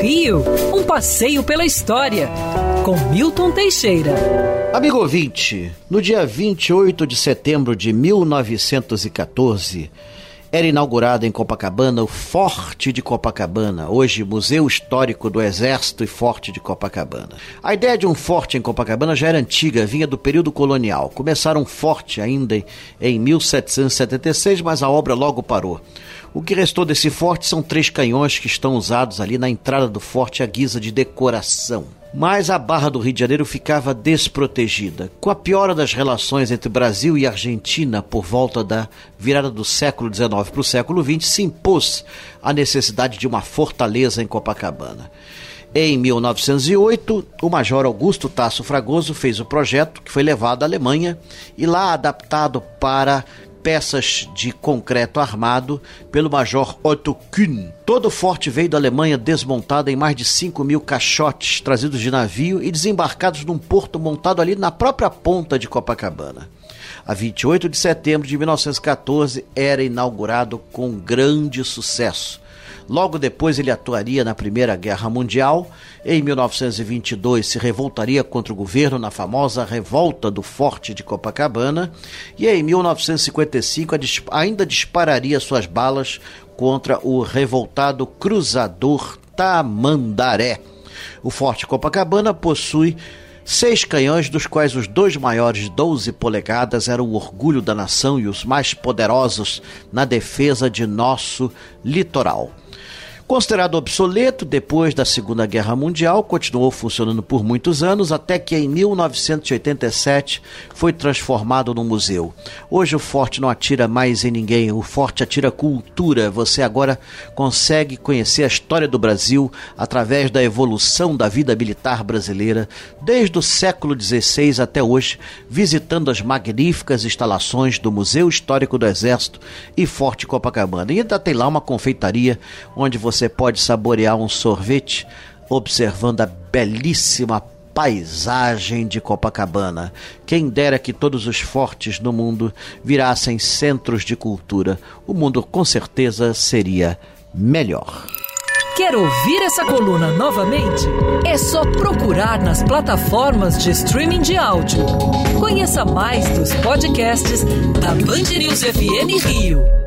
Rio, um passeio pela história, com Milton Teixeira. Amigo ouvinte, no dia 28 de setembro de 1914, era inaugurado em Copacabana o Forte de Copacabana, hoje Museu Histórico do Exército e Forte de Copacabana. A ideia de um forte em Copacabana já era antiga, vinha do período colonial. Começaram um forte ainda em 1776, mas a obra logo parou. O que restou desse forte são três canhões que estão usados ali na entrada do forte à guisa de decoração. Mas a Barra do Rio de Janeiro ficava desprotegida. Com a piora das relações entre Brasil e Argentina por volta da virada do século XIX para o século XX, se impôs a necessidade de uma fortaleza em Copacabana. Em 1908, o Major Augusto Tasso Fragoso fez o projeto, que foi levado à Alemanha e lá adaptado para peças de concreto armado pelo Major Otto Kühn. Todo o forte veio da Alemanha desmontado em mais de 5 mil caixotes trazidos de navio e desembarcados num porto montado ali na própria ponta de Copacabana. A 28 de setembro de 1914 era inaugurado com grande sucesso Logo depois ele atuaria na Primeira Guerra Mundial. Em 1922 se revoltaria contra o governo na famosa Revolta do Forte de Copacabana e em 1955 ainda dispararia suas balas contra o revoltado cruzador Tamandaré. O Forte Copacabana possui Seis canhões, dos quais os dois maiores de 12 polegadas eram o orgulho da nação e os mais poderosos na defesa de nosso litoral. Considerado obsoleto depois da Segunda Guerra Mundial, continuou funcionando por muitos anos até que em 1987 foi transformado num museu. Hoje o forte não atira mais em ninguém, o forte atira cultura. Você agora consegue conhecer a história do Brasil através da evolução da vida militar brasileira desde o século XVI até hoje, visitando as magníficas instalações do Museu Histórico do Exército e Forte Copacabana. E ainda tem lá uma confeitaria onde você você pode saborear um sorvete observando a belíssima paisagem de Copacabana. Quem dera que todos os fortes no mundo virassem centros de cultura. O mundo com certeza seria melhor. Quer ouvir essa coluna novamente? É só procurar nas plataformas de streaming de áudio. Conheça mais dos podcasts da Band News FM Rio.